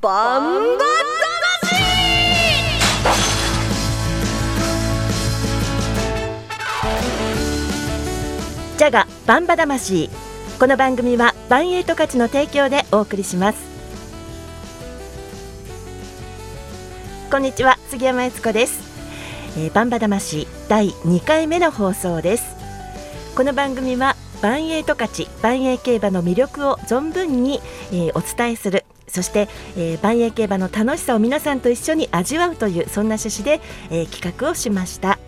バンバジャガバンバ魂。この番組はバンエイト価値の提供でお送りします。こんにちは杉山悦子です、えー、バンバ魂第2回目の放送です。この番組はバンエイト価値バンエイ競馬の魅力を存分に、えー、お伝えするそして、えー、万栄競馬の楽しさを皆さんと一緒に味わうというそんな趣旨で、えー、企画をしました、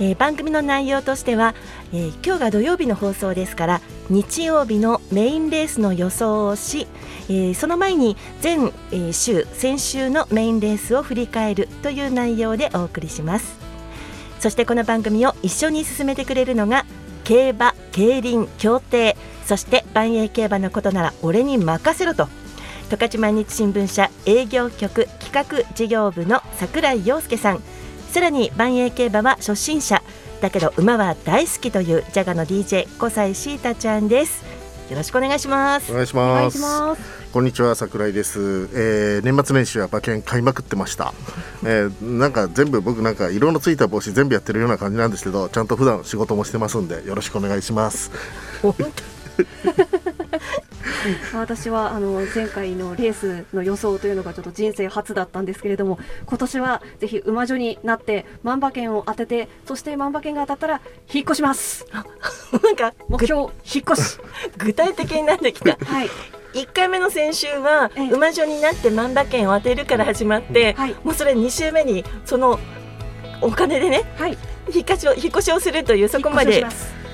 えー、番組の内容としては、えー、今日が土曜日の放送ですから日曜日のメインレースの予想をし、えー、その前に全、えー、週先週のメインレースを振り返るという内容でお送りします。そしてこの番組を一緒に進めてくれるのが競馬競輪競艇そして万栄競馬のことなら俺に任せろと十勝毎日新聞社営業局企画事業部の櫻井陽介さん。さらに万栄競馬は初心者。だけど馬は大好きというジャガの DJ 小西シータちゃんです。よろしくお願いします。お願いします。こんにちは桜井です、えー、年末年始は馬券買いまくってました、えー、なんか全部僕なんか色のついた帽子全部やってるような感じなんですけどちゃんと普段仕事もしてますんでよろしくお願いします 私はあの前回のレースの予想というのがちょっと人生初だったんですけれども今年はぜひ馬女になって万馬券を当ててそして万馬券が当たったら引っ越します。なんか目標引っ越し 具体的になってきたはい。1回目の先週は馬女になって万馬券を当てるから始まって、はい、もうそれ2週目にそのお金でね、はい、引っ越しを引っ越しをするというそこまで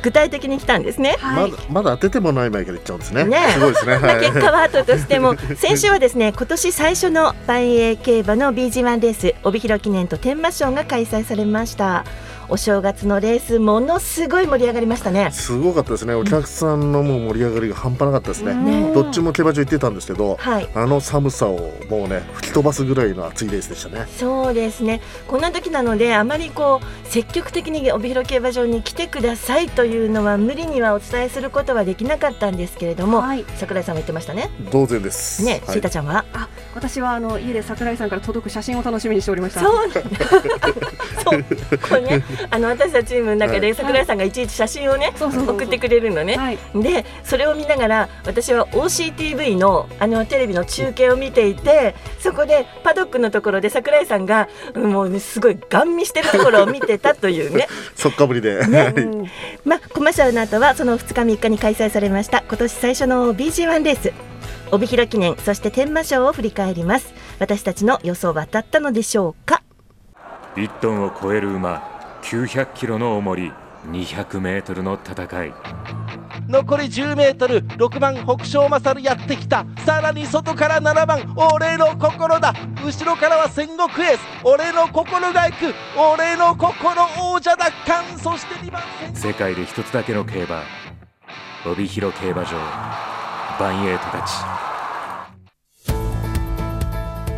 具体的に来たんですね。はい、まだまだ当ててもない前から言っちゃうんですね。ねすごいですね。はい、結果は後としても先週はですね今年最初の万栄競馬の BG1 レース帯広記念と天満賞が開催されました。お正月のレースものすごい盛り上がりましたね。すごかったですね。お客さんのもう盛り上がりが半端なかったですね、ね。どっちも競馬場行ってたんですけど、はい、あの寒さをもうね吹き飛ばすぐらいの暑いレースでしたね。そうですね。こんな時なのであまりこう積極的に帯広競馬場に来てくださいというのは無理にはお伝えすることはできなかったんですけれども、はい、桜井さんも言ってましたね。当然です。ね、はい、シータちゃんは？あ私はあの家で桜井さんから届く写真を楽しみにしておりました。そう そう。これね あの私たちームの中で桜井さんがいちいち写真をね送ってくれるのね、はい、でそれを見ながら私は OCTV のあのテレビの中継を見ていてそこでパドックのところで桜井さんがもう、ね、すごいガン見してるところを見てたというね。そっかぶりで、ね。まあ、コマーシャルの後はその2日3日に開催されました今年最初の BG1 レース。帯広記念そして天満賞を振り返ります。私たちの予想は当たったのでしょうか？1トンを超える馬900キロの重り200メートルの戦い。残り10メートル6番北勝勝やってきた。さらに外から7番俺の心だ。後ろからは戦国エース。俺の心が行く俺の心王者奪還。そして2番世界で一つだけの競馬。帯広競馬場。バンエイトたち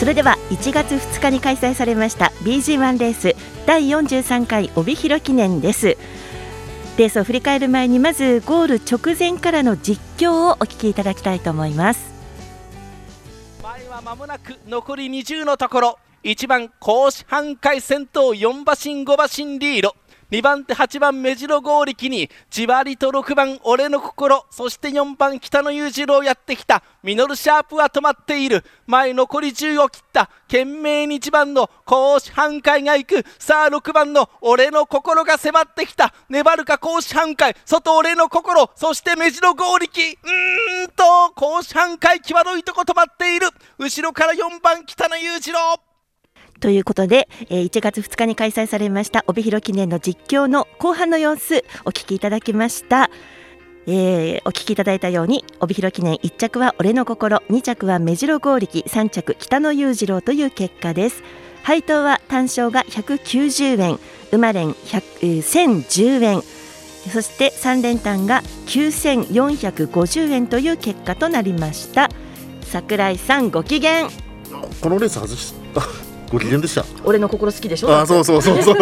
それでは1月2日に開催されました BG1 レース第43回帯広記念です。レースを振り返る前にまずゴール直前からの実況をお聞きいただきたいと思います。前は間もなく残り20のところ。1番甲子半回戦闘4馬身5馬身リード。2番手8番目白剛力にじわりと6番俺の心そして4番北野裕次郎やってきた。ミノルシャープは止まっている。前残り10を切った。懸命に1番の甲子半海が行く。さあ6番の俺の心が迫ってきた。粘るか甲子半海外俺の心。そして目白剛力うーんと甲子半海際どいとこ止まっている。後ろから4番北野裕次郎。ということで、えー、1月2日に開催されました帯広記念の実況の後半の様子お聞きいただきました。えーお聞きいただいたように帯広記念1着は俺の心2着は目白剛力3着北野裕次郎という結果です。配当は単勝が190円馬連1010円。そして3連単が9450円という結果となりました。桜井さんご機嫌。このレース外した。ご機嫌でした。俺の心好きでしょ？あそうそうそう。そ う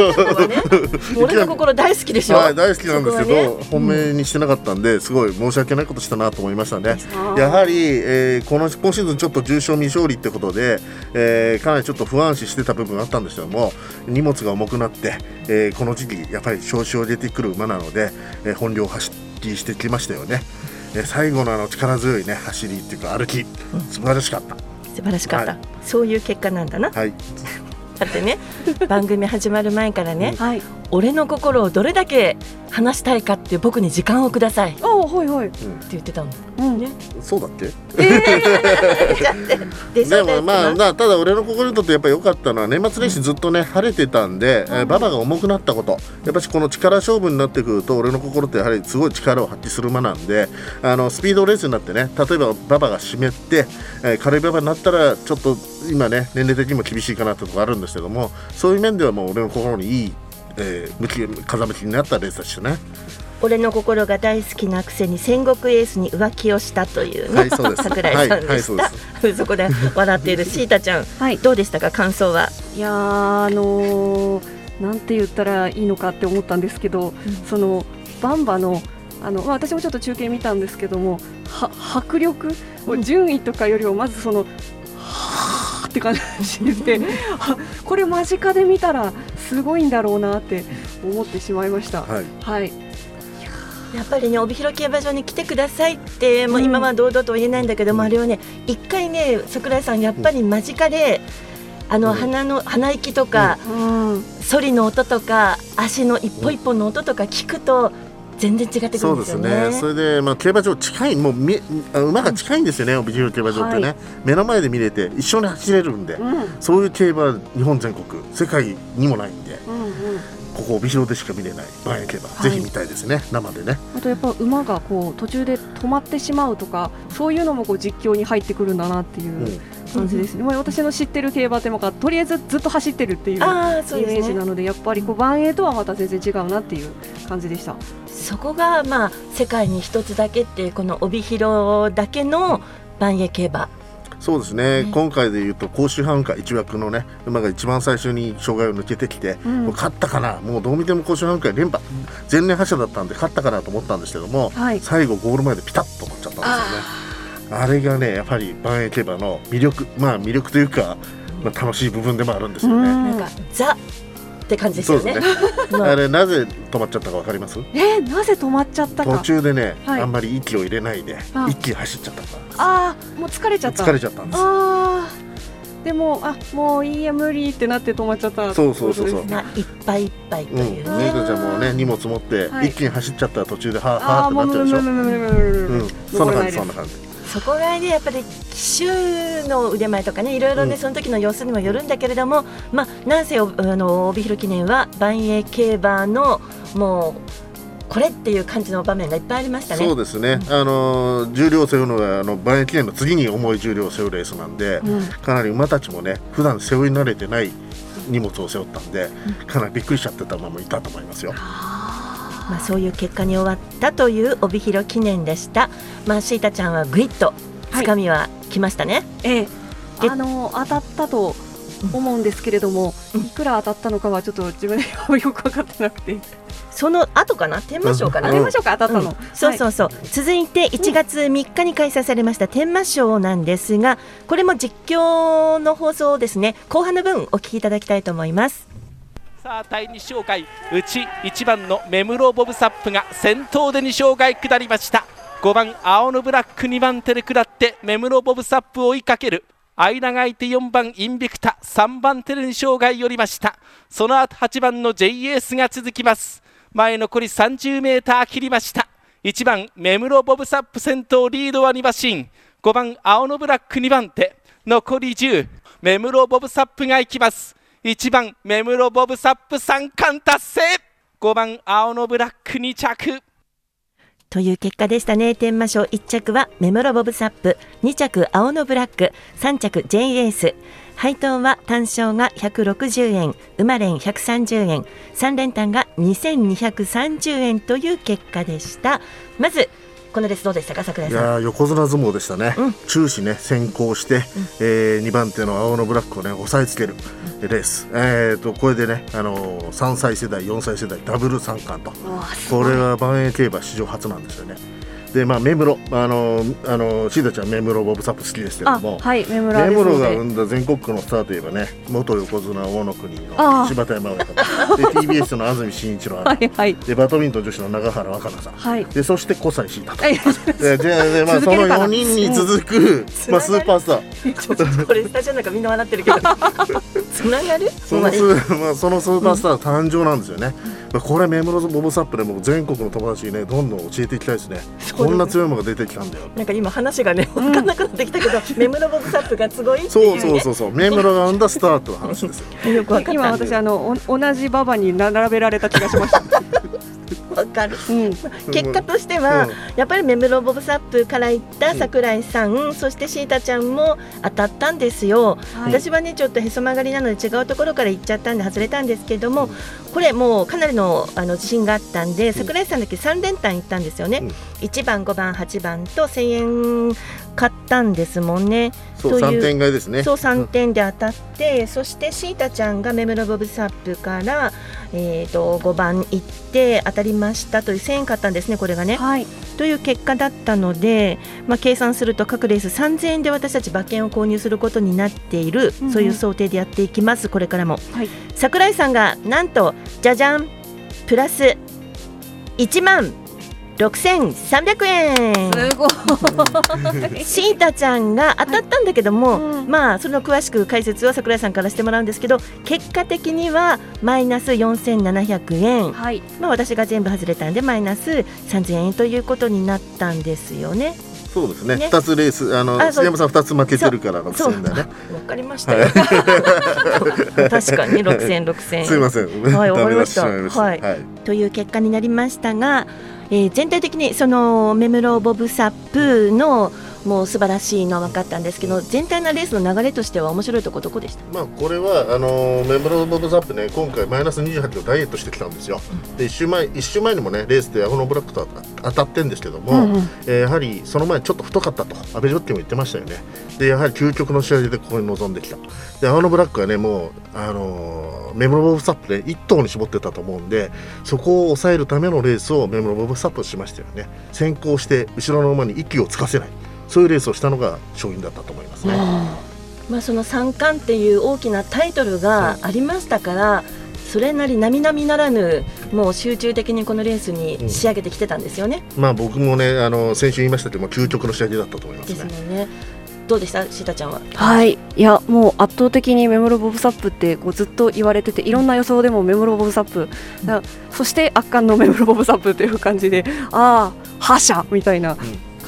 俺の心大好きでしょ、はい、大好きなんですけど、本命にしてなかったんで、すごい申し訳ないことしたなと思いましたね。やはり、えーこの今シーズンちょっと重賞未勝利ってことで、えーかなりちょっと不安視してた部分があったんですけども、荷物が重くなって、えーこの時期やっぱり調子を出てくる馬なので、えー本領を発揮してきましたよね。えー最後のあの力強いね走りっていうか歩き、素晴らしかった。素晴らしかった、はい。そういう結果なんだな。はい、だってね 番組始まる前からね、はい。俺の心をどれだけ話したいかって僕に時間をください。ってあはいはい。言ってたの。うん。ね。そうだっけ？でそうですでもまあ、まあ、ただ俺の心にとってやっぱり良かったのは年末年始ずっとね晴れてたんで、えー馬場が重くなったこと。やっぱしこの力勝負になってくると俺の心ってやはりすごい力を発揮する馬なんであのスピードレースになってね例えば馬場が湿って、えー軽い馬場になったらちょっと今ね年齢的にも厳しいかなってところあるんですけどもそういう面ではもう俺の心にいい、えー向き風向きになったレースでしたね。俺の心が大好きなくせに戦国エースに浮気をしたというね、はいそうです。桜井さんはいはいでした、そこで笑っている シータちゃんはい。どうでしたか感想は？いやーあのーなんて言ったらいいのかって思ったんですけど、そのバンバのあの、まあ、私もちょっと中継見たんですけどもは迫力、もう順位とかよりもまずそのって感じで あこれ間近で見たらすごいんだろうなって思ってしまいました。はい。はい、やっぱりね帯広競馬場に来てくださいってもう今は堂々とは言えないんだけども、あれはね一回ね桜井さんやっぱり間近で、あのうん。鼻の鼻息とか、うん。ソリの音とか足の一歩一歩の音とか聞くと全然違ってくるそうんでですよね。すね。それでまあ競馬場近いもうみあ馬が近いんですよね。帯広競馬場ってね、は目の前で見れて一緒に走れるんで、うんうんそういう競馬は日本全国世界にもないんで、うんここ帯広でしか見れない。万円競馬、はい。ぜひ見たいですね。生でね。あとやっぱ馬がこう途中で止まってしまうとかそういうのもこう実況に入ってくるんだなっていううん。感じですね、まあ、私の知ってる競馬ってもかとりあえずずっと走ってるっていうイメああそうですね。ージなのでやっぱりこう万栄とはまた全然違うなっていう感じでした。そこがまあ世界に一つだけっていうこの帯広だけの万栄競馬そうですね、ね。今回でいうと甲州阪会一枠のね馬が一番最初に障害を抜けてきて、うん。もう勝ったかな？もうどう見ても甲州阪会連覇。前年覇者だったんで勝ったかなと思ったんですけども、はい。最後ゴール前でピタッと止まっちゃったんですよね。あれがねやっぱり万栄競馬の魅力。まあ魅力というか、まあ、楽しい部分でもあるんですよね。うん。なんかザって感じですよね。ね。あ。れなぜ止まっちゃったかわかります？えー、なぜ止まっちゃった途か中でね、はい。あんまり息を入れないであ。一気に走っちゃった。ああもう疲れちゃった。疲れちゃったんです。あー。でもあもういいや無理ってなって止まっちゃった。そうそうそうそう。まあいっぱいいっぱいとうん、いうね、ねいかちゃんもね荷物持って、はい。一気に走っちゃったら途中ではあはーってなっちゃうでしょ。うん、そんな感じそんな感じ。そこがねやっぱり騎手の腕前とかねいろいろね、うんその時の様子にもよるんだけれどもまあなんせおあの帯広記念は万栄競馬のもうこれっていう感じの場面がいっぱいありましたね。そうですね。あのー重量を背負うのはあの万円記念の次に重い重量を背負うレースなんで、うんかなり馬たちもね普段背負い慣れてない荷物を背負ったんで、かなりびっくりしちゃってた馬もいたと思いますよ。まあ、そういう結果に終わったという帯広記念でした。まあ、シータちゃんはグイッとはい。つかみは来ましたね。ええ。えあの当たったと思うんですけれども、うん。いくら当たったのかはちょっと自分では よく分かってなくて、その後かな？天満賞かな、うん当てましょうか当たったの、うん。そうそうそう、続いて1月3日に開催されました天満賞なんですがこれも実況の放送をですね。後半の分お聞きいただきたいと思いますさあ第2紹介。うち1番の目室ボブサップが先頭で2紹介下りました。5番青のブラック2番手で下って目室ボブサップを追いかける。間が空いて4番インビクタ3番手で2紹介寄りました。その後8番の J エースが続きます。前残り 30m 切りました。1番目室ボブサップ先頭リードは2馬身。5番青のブラック2番手。残り10目室ボブサップが行きます。1番目室ボブサップ3冠達成。5番青のブラック2着。という結果でしたね。天満賞1着はメモロボブサップ。2着青のブラック。3着 J エース。配当は単勝が160円。馬連130円。3連単が2230円という結果でした。まずこのレースどうでしたか桜井さん？いやー横綱相撲でしたね、うん。終始ね先行して、え2番手の青のブラックをね抑えつけるレース、えー、とこれでね、あのー3歳世代4歳世代ダブル三冠と。これは万栄競馬史上初なんですよねでまあ目室あのーあのーシータちゃん目室ボブサップ好きですけどあもはい目村目室が生んだ全国区のスターといえばね元横綱大野国の柴田山親方。で TBS の安住紳一郎。はいはい。でバドミントン女子の永原若菜さん、はい。でそして小西シータとはい。でででまあ、その続けるかな。4人に続く、まあ、スーパースター。ちょっとこれスタジオなんかみんな笑ってるけど。つながる？そのス,、まあ、そのスーパースター誕生なんですよね、まあ、これメムロボブサップでもう全国の友達にねどんどん教えていきたいですね。ね。こんな強いものが出てきたんだよ。なんか今話がね分かんなくなってきたけど、メムロボブサップがすごいってそいうう、ね、そうそうそうメムロが生んだスタートの話ですよ。よく分かった今私あのお同じ馬場に並べられた気がしました。分かる。うん、結果としては、うん。やっぱりメムロボブサップから行った桜井さん、そしてシータちゃんも当たったんですよ、はい。私はねちょっとへそ曲がりなので違うところから行っちゃったんで外れたんですけども、これもうかなりのあの自信があったんで桜井さんだけ？3連単行ったんですよね、うん。1番5番8番と1000円買ったんですもんね。そうという3点買いですね。そう3点で当たって、そしてシータちゃんがメムロボブサップから、えー、と5番行って当たりましたという1000円買ったんですねこれがね。はい、という結果だったので、まあ、計算すると各レース3000円で私たち馬券を購入することになっている、うんうん。そういう想定でやっていきますこれからも、はい。桜井さんがなんとじゃじゃんプラス1万6300円。すごい。シータちゃんが当たったんだけども、うん。まあその詳しく解説を桜井さんからしてもらうんですけど結果的にはマイナス4700円、はい、まあ、私が全部外れたんでマイナス3000円ということになったんですよね。そうですね。ね。2つレースあのあ杉山さん2つ負けてるからそう6000円だね。わかりましたよ。確かに6000円6000円。すいません。はいわかりました。しまいました。はい。という結果になりましたが、えー全体的にそのメムロボブサップのもう素晴らしいのは分かったんですけど全体のレースの流れとしては面白いとこどこでした？まあこれはあのーメンバーボブザップね今回マイナス28キロダイエットしてきたんですよ。で一週前一週前にもねレースでアホのブラックと当たってんですけども、うんうんえーやはりその前ちょっと太かったと阿部ジョッキーも言ってましたよね。でやはり究極の仕上げでここに臨んできた。でアホのブラックはねもうあのーメモロボブサップで一頭に絞ってたと思うんでそこを抑えるためのレースをメモロボブサップしましたよね。先行して後ろの馬に息をつかせないそういうレースをしたのが勝因だったと思いますね。まあ、その三冠っていう大きなタイトルがありましたから、それなり並々ならぬもう集中的にこのレースに仕上げてきてたんですよね。まあ僕もねあの先週言いましたけども究極の仕上げだったと思いますですね。もんね。どうでした？シータちゃんは。はい、いやもう圧倒的にメモロボブサップってこうずっと言われてていろんな予想でもメモロボブサップ、だそして圧巻のメモロボブサップという感じでああ覇者みたいな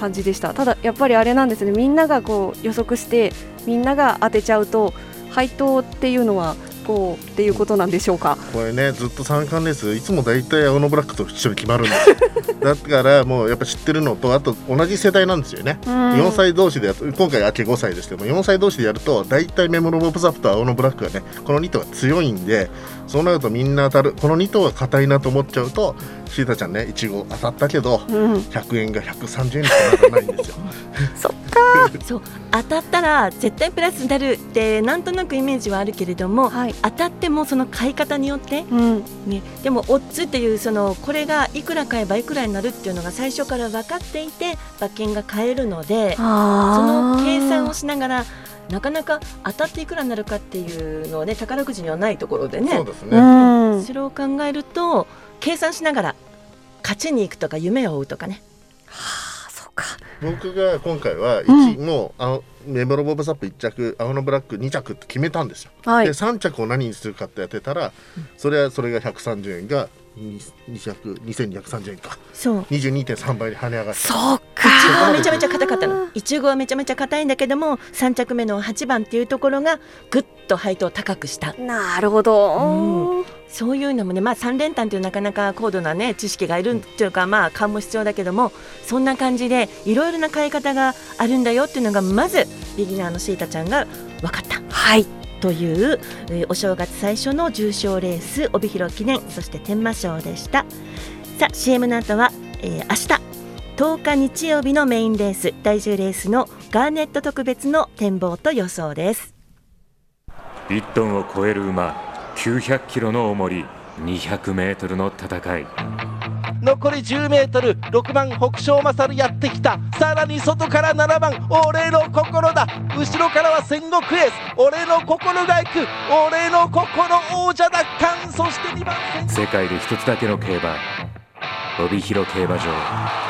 感じでした、ただやっぱりあれなんですね。みんながこう予測してみんなが当てちゃうと配当っていうのはこうっていうことなんでしょうか。これねずっと三冠レースいつも大体青のブラックと一緒に決まるんですよ。だからもうやっぱ知ってるのとあと同じ世代なんですよね、うん。4歳同士で今回秋5歳ですけども4歳同士でやると大体メモロボブザップと青のブラックがねこの2頭が強いんでそうなるとみんな当たる。この2頭が硬いなと思っちゃうとシータちゃんねいちご当たったけどうん、100円が130円にしかならないんですよ。そう当たったら絶対プラスになるってなんとなくイメージはあるけれども、はい、当たってもその買い方によって、うん、ね、でもオッズっていうそのこれがいくら買えばいくらになるっていうのが最初から分かっていて馬券が買えるのでその計算をしながらなかなか当たっていくらになるかっていうのはね宝くじにはないところでね。そうですうね、ん、それを考えると計算しながら勝ちに行くとか夢を追うとかね。そうか。僕が今回はうん。1、もうあのメモロボブサップ1着青のブラック2着って決めたんですよ。はい。で、3着を何にするかってやってたら、それはそれが130円が200 2230円か。そう。22.3倍に跳ね上がって。そうか。ちごはめちゃめちゃ硬かったの。いちごはめちゃめちゃ硬いんだけども3着目の8番っていうところがぐっと配当を高くした。なるほど、うん。そういうのもねまあ3連単っていうなかなか高度なね知識がいるっていうかまあ勘も必要だけどもそんな感じでいろいろな買い方があるんだよっていうのがまずビギナーのシータちゃんが分かった。はい。という、えーお正月最初の重賞レース帯広記念そして天満賞でした。さあ CM の後は、えー明日10日日曜日のメインレース第10レースのガーネット特別の展望と予想です。1トンを超える馬900キロの重り200メートルの戦い。残り 10m6 番北勝勝やってきた。さらに外から7番俺の心だ。後ろからは戦国エース。俺の心が行く。俺の心王者奪還そして2番戦。世界で一つだけの競馬帯広競馬場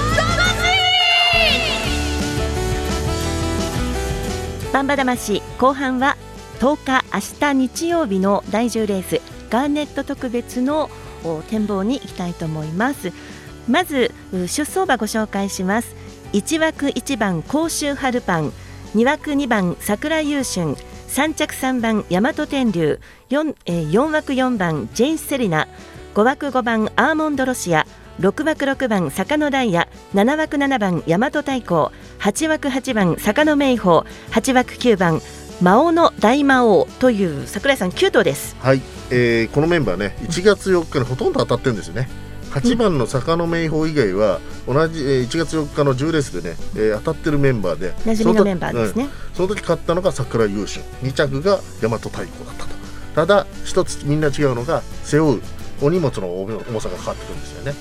バンバ魂後半は10日明日日曜日の第10レースガーネット特別の展望に行きたいと思います。まず出走馬ご紹介します。1枠1番甲州春パン。2枠2番桜優春。3着3番大和天竜。4,、えー4枠4番ジェイン・セリナ。5枠5番アーモンドロシア。6枠6番坂野ダイヤ7枠7番大和太鼓。8枠8番坂野明宝。8枠9番魔王の大魔王。という桜井さん9頭です。はい、えーこのメンバーね1月4日にほとんど当たってるんですよね。8番の坂野明宝以外は同じ、えー1月4日の10レースでね、えー当たってるメンバーで。馴染みのメンバーですね。その時勝ったのが桜優秀2着が大和太鼓だったと。ただ一つみんな違うのが背負うお荷物の重さがかかってくるんですよね。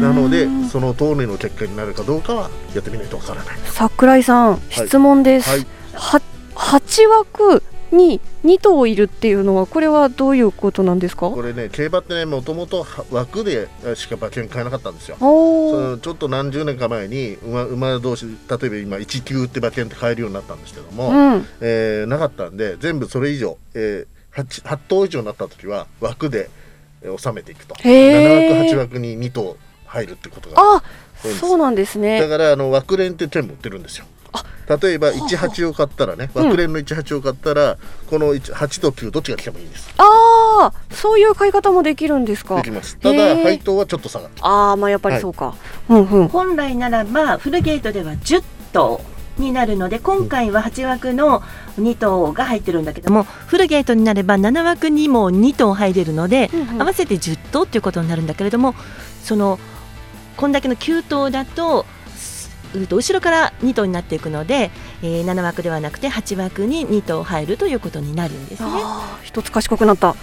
なのでその通りの結果になるかどうかはやってみないとわからない。桜井さん質問です、はい。は8枠に2頭いるっていうのはこれはどういうことなんですか？これね競馬ってねもともと枠でしか馬券買えなかったんですよ。ちょっと何十年か前に馬馬同士例えば今1級って馬券って買えるようになったんですけども、うん。えーなかったんで全部それ以上、えー、8, 8頭以上になった時は枠で、えー収めていくと。へー。7枠8枠に2頭入るってことがそうなんですだねからあの枠連って全部売ってるんですよ。例えば18を買ったらねうん。枠連の18を買ったら、この1 8と9どっちが来てもいいんです。ああそういう買い方もできるんですか。できます。ただ配当はちょっと下がる。ああまあやっぱりそうか、うんうん。本来ならばフルゲートでは10頭になるので今回は8枠の2頭が入ってるんだけどもフルゲートになれば7枠にも2頭入れるので、うんうん。合わせて10頭っていうことになるんだけれどもそのこんだけの9頭だと後ろから2頭になっていくので、えー7枠ではなくて8枠に2頭入るということになるんですね。一つ賢くなった。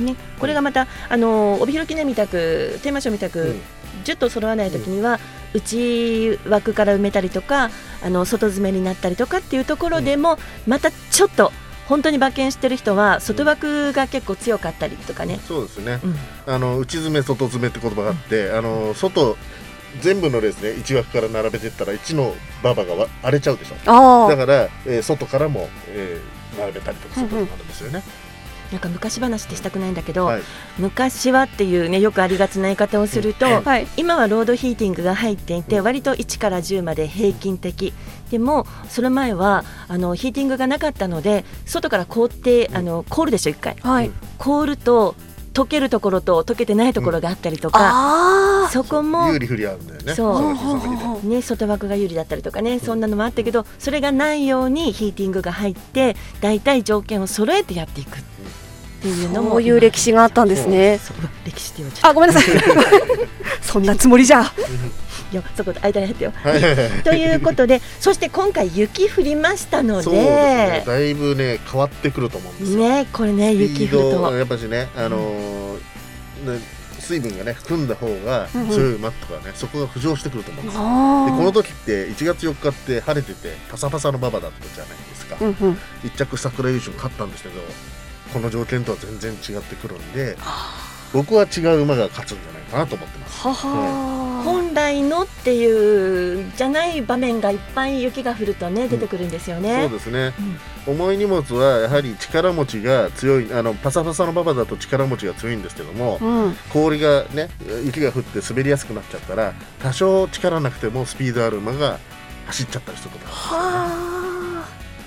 ねこれがまた、あのー帯広記念みたくテーマ賞みたく、うん。10頭揃わないときには、内枠から埋めたりとかあの外詰めになったりとかっていうところでも、またちょっと本当に馬券してる人は外枠が結構強かったりとかね、そうですね、うん。あの内詰め外詰めって言葉があって、あの外全部のレースで1枠から並べていったら1の馬場がわ荒れちゃうでしょ。あだから、えー外からも、えー並べたりとかそういうことになるんですよね、なんか昔話ってしたくないんだけど、はい。昔はっていうねよくありがちな言い方をすると、うんはい。今はロードヒーティングが入っていて割と1から10まで平均的。でもその前はあのヒーティングがなかったので外から凍ってあの凍るでしょ1回。はい。凍ると溶けるところと溶けてないところがあったりとか、あそこも有利不利あるんだよね。そう。ね、外枠が有利だったりとかね、そんなのもあったけどそれがないようにヒーティングが入って大体条件を揃えてやっていくっていうのもそういう歴史があったんですね。歴史って言われちゃっあごめんなさい。そんなつもりじゃ。たいやそこ間に入ってよ。はい。ということでそして今回雪降りましたのでね。だいぶね変わってくると思うんですよ。ねこれね雪降ると。やっぱしねあのーね水分がね含んだ方が強い馬とかね、そこが浮上してくると思うんですよ。あでこの時って1月4日って晴れててパサパサの馬場だったじゃないですか、うんうん。一着桜優勝勝ったんですけどこの条件とは全然違ってくるんで僕は違う馬が勝つんじゃないかなと思ってます。はは本来のっていうじゃない場面がいっぱい雪が降るとね出てくるんですよね。そうですね、重い荷物はやはり力持ちが強いあのパサパサの馬場だと力持ちが強いんですけども、うん。氷がね雪が降って滑りやすくなっちゃったら多少力なくてもスピードある馬が走っちゃったりすることがあ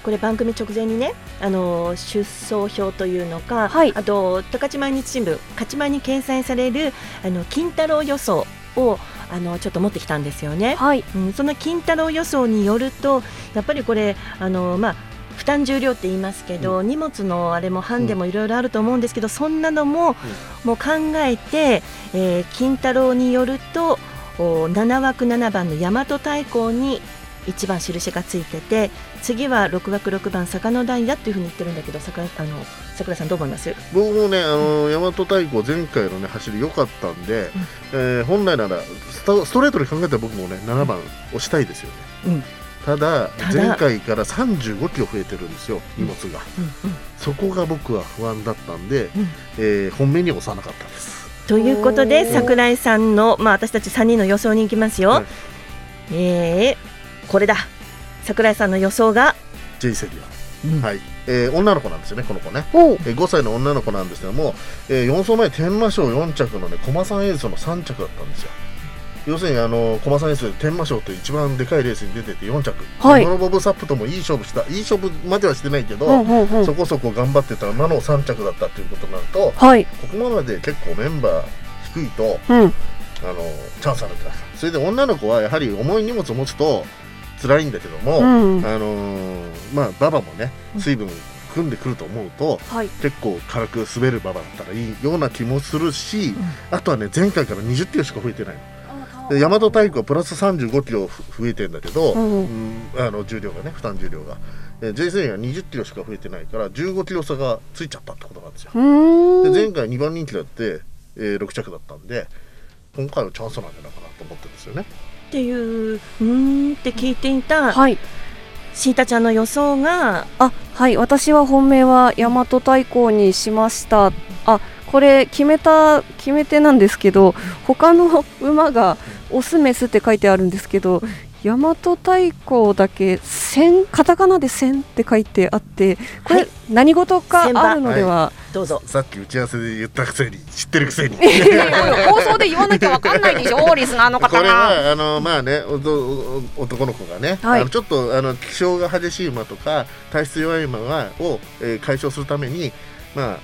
これ番組直前にね、あの出走表というのか、はい。あと十勝毎日新聞勝ち前に掲載されるあの金太郎予想をあのちょっと持ってきたんですよね。はい。うん、その金太郎予想によるとやっぱりこれあのまあ負担重量って言いますけど、荷物のあれもハンデもいろいろあると思うんですけど、そんなのも、もう考えて、えー金太郎によるとお7枠7番の大和太鼓に1番印がついてて次は6枠6番坂のダイヤっていうふうに言ってるんだけど桜あの桜井さんどう思います？僕もねあの大和太鼓前回のね走り良かったんで、えー本来ならストストレートで考えたら僕もね7番押したいですよね、うん。ただ前回から35キロ増えてるんですよ荷物が、そこが僕は不安だったんで、うん。えー本命に押さなかったです。ということでおー。桜井さんの、まあ、私たち3人の予想に行きますよ、はい。えーこれだ桜井さんの予想が、J セリア、うん。はい、えー女の子なんですよねこの子ね。えー5歳の女の子なんですけども、え4走前天満賞4着のね駒さんエースの3着だったんですよ。要するにあの駒さんエース天満賞という一番でかいレースに出てて4着、はい。ノロボブサップともいい勝負したいい勝負まではしてないけど、そこそこ頑張ってた馬の3着だったっていうことになるとはい。ここまで結構メンバー低いとうん。あのチャンスあるってますそれで女の子はやはり重い荷物を持つと辛いんだけども、うん。あのーまあ馬場もね水分組んでくると思うと、はい。結構軽く滑る馬場だったらいいような気もするし、あとはね前回から20キロしか増えてないの。で大和太鼓はプラス35キロふ増えてんだけど、うんうん。あの重量がね負担重量が、えー、J セリアは20キロしか増えてないから15キロ差がついちゃったってことなんですよ。で前回2番人気だって、えー6着だったんで今回はチャンスなんじゃないかなと思ってるんですよねっていううーんって聞いていたはい。シータちゃんの予想があはい。私は本命は大和太鼓にしました。あこれ決めた決め手なんですけど他の馬がオスメスって書いてあるんですけど大和太鼓だけ千カタカナで千って書いてあってこれはい。何事かあるのでは、どうぞ。さっき打ち合わせで言ったくせに。知ってるくせに放送で言わなきゃわかんないでしょ リスナーのこれ方がはあのまあねおとお男の子がね、はい。あのちょっとあの気性が激しい馬とか体質弱い馬はを、えー解消するためにま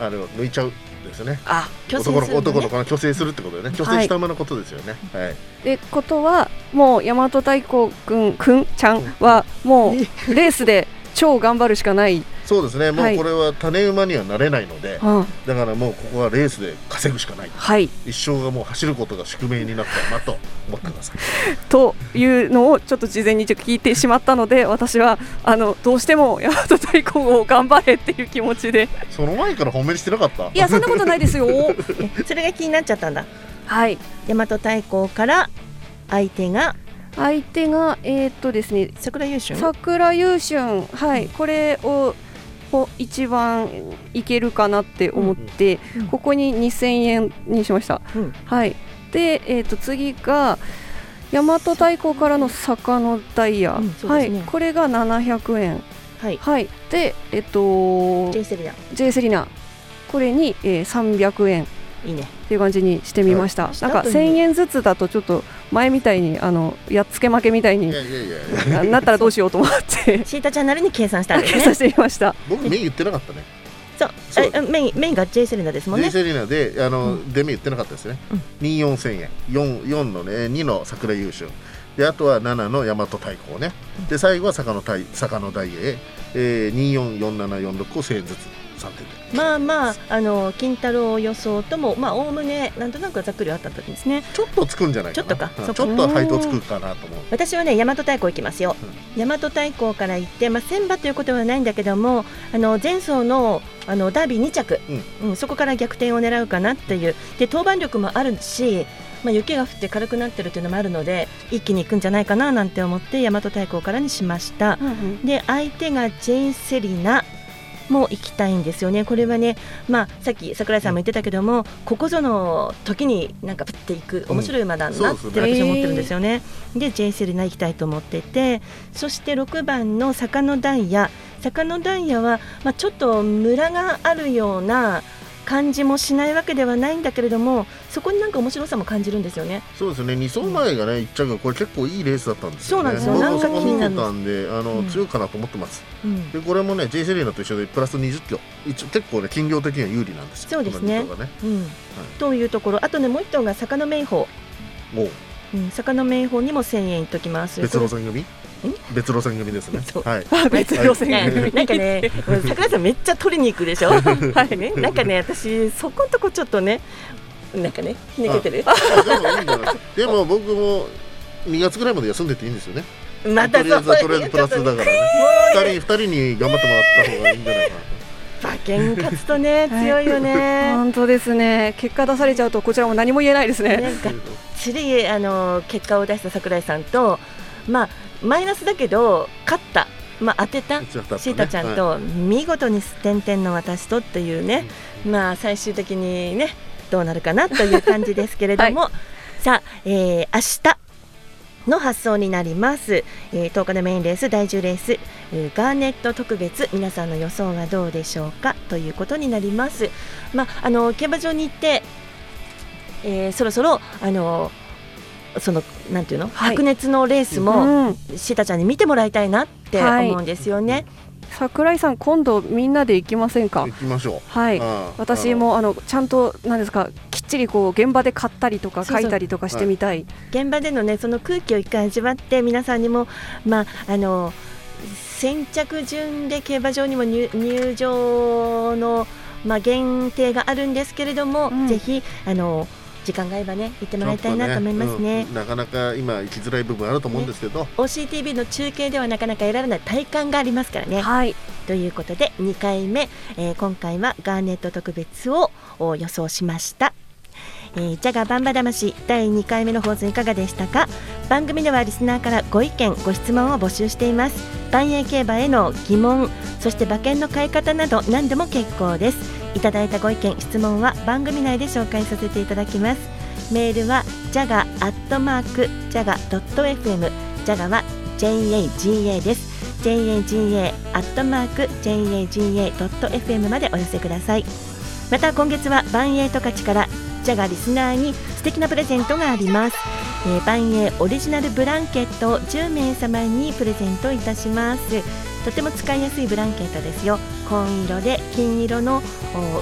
ああの抜いちゃう。んですよね。あ虚勢男の子するのね。男の子が虚勢するってことでね。虚勢した馬のことですよね。はい、ってことはもう大和太鼓くんくんちゃんはもうレースで超頑張るしかない、そうですね。もはい。うこれは種馬にはなれないので、うん。だからもうここはレースで稼ぐしかない。はい。一生がもう走ることが宿命になったなと思ってくださいというのをちょっと事前にちょっと聞いてしまったので私はあのどうしても大和太鼓を頑張れっていう気持ちで。その前から褒めにしてなかった？いやそんなことないですよ。えそれが気になっちゃったんだ。はい。大和太鼓から相手が相手がえーっとですね桜優秀桜優春はいこれをを一番いけるかなって思って、うん。ここに2000円にしました、うん。はい。で、えー、と次が大和太鼓からの坂のダイヤ、うんはい。これが700円。はい。はい。でえっ、と J セリア J セリナ。これに、えー、300円。いいね。っていう感じにしてみました、はいなんか1000円ずつだとちょっと前みたいにあのやっつけ負けみたいにいやいやいやななったらどうしようと思って。シータちゃんなりに計算したんです計算ねしてみました。僕目言ってなかったね。そう。そう。あメインメインが J セリナですもん J ねセリナであの、う出目言ってなかったですね、うん。2 4千円。4, 4のね2の桜優秀であとは7の大和太鼓ね。で最後は坂の大坂の大英、えー、244746を1000円ずつ3点でまあまああの金太郎予想ともまあおおむねなんとなくざっくりあったんですね。ちょっとつくんじゃないかな。ちょっとかうん。ちょっと配当つくかなと思う。私はね大和太鼓行きますよ、大和太鼓から行って、まあ、千馬ということはないんだけどもあの前走のあのダービー2着、うん。そこから逆転を狙うかなっていう。で登板力もあるし、まあ、雪が降って軽くなってるというのもあるので一気に行くんじゃないかななんて思って大和太鼓からにしました、で相手がジェイ・セリナも行きたいんですよね、これはね、まあ、さっき櫻井さんも言ってたけども、ここぞの時になんかプっていく、面白い馬だなって私は思ってるんですよね。で、ジェイ・セリナ行きたいと思ってて、そして6番の坂野ダイヤ、坂野ダイヤは、まあ、ちょっとムラがあるような感じもしないわけではないんだけれども、そこになんか面白さも感じるんですよね。そうですね。2走前がね1着がこれ結構いいレースだったんですよね。そうなんですよ。なんか気になる。たんであの、うん。強いかなと思ってます。うん。でこれもね J セリーナと一緒でプラス20キロ。一応結構ね斤量的には有利なんですよ。そうですね。ね。うん。というところ、あとね、もう一頭が坂野明宝。もう。うん、坂の名宝にも1000円いっときます。別路線組別路線組ですね。はい。別路線ね組 なんかね、桜井さんめっちゃ取りに行くでしょ？はい。ね、なんかね、私そこんとこちょっとね、なんかね、ひねけてる？あでもいいんじゃないで も僕も2月ぐらいまで休んでていいんですよね。またとりあとりあえずプラスだからね。二人二人に頑張ってもらった方がいいんじゃないかな馬券勝つとね、強いよね。本当ですね。結果出されちゃうとこちらも何も言えないですね。なんかつりあの結果を出した桜井さんと、まあマイナスだけど勝った。まあ、当てた。シータちゃんと見事に点々の私とっていうね、まあ最終的にねどうなるかなという感じですけれども、さあ、えー、明日の発送になります、えー、10日のメインレース第10レース、えーガーネット特別皆さんの予想はどうでしょうか？ということになります。まああの競馬場に行って、えーそろそろあのそのなんていうの、はい。白熱のレースも、シータちゃんに見てもらいたいなってはい。思うんですよね、桜井さん今度みんなで行きませんか？行きましょう。はい。私もあのちゃんとなんですかきっちりこう現場で買ったりとか書いたりとかしてみたい。現場でのねその空気を一回味わって皆さんにもまああの先着順で競馬場にも入入場のまあ限定があるんですけれども、うん。ぜひあの時間があればね行ってもらいたいなと思いますね。ちょっとうんなかなか今行きづらい部分あると思うんですけど、OCTV の中継ではなかなか得られない体感がありますからね。はい。ということで2回目、えー今回はガーネット特別をお予想しました。えー、ジャガバンバ魂第2回目の放送いかがでしたか？番組ではリスナーからご意見ご質問を募集しています。万栄競馬への疑問そして馬券の買い方など何でも結構です。いただいたご意見質問は番組内で紹介させていただきます。メールはジャガアットマークジャガドット FM ジャガは JAGA です。JAGA アットマーク JAGA.fm までお寄せください。また今月はバンエイト勝ちからジャガリスナーに素敵なプレゼントがあります、えー、バンエオリジナルブランケットを10名様にプレゼントいたします。とても使いやすいブランケットですよ。紺色で金色の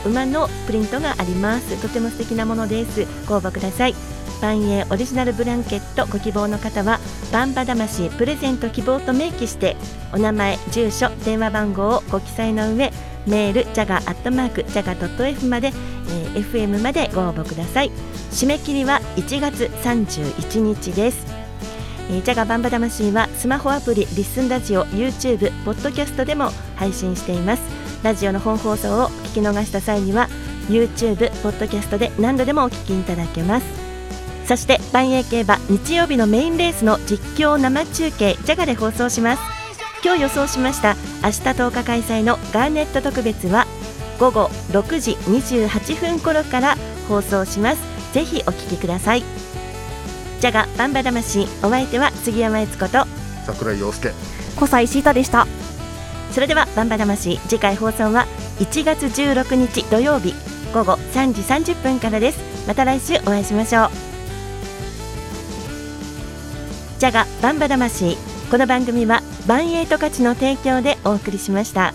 お馬のプリントがあります。とても素敵なものです。ご応募ください。バンエオリジナルブランケットご希望の方はバンバ魂プレゼント希望と明記してお名前住所電話番号をご記載の上メールジャガアットマークジャガドット F まで、えー FM までご応募ください。締め切りは1月31日です。えージャガバンバ魂はスマホアプリリッスンラジオ YouTube ポッドキャストでも配信しています。ラジオの本放送を聞き逃した際には YouTube ポッドキャストで何度でもお聞きいただけます。そして万栄競馬日曜日のメインレースの実況生中継ジャガで放送します。今日予想しました。明日10日開催のガーネット特別は午後6時28分頃から放送します。ぜひお聞きください。ジャガバンバ魂お相手は杉山悦子と桜井陽介。小西シータでした。それではバンバ魂次回放送は1月16日土曜日午後3時30分からです。また来週お会いしましょう。ジャガバンバ魂この番組はバンエイト価値の提供でお送りしました。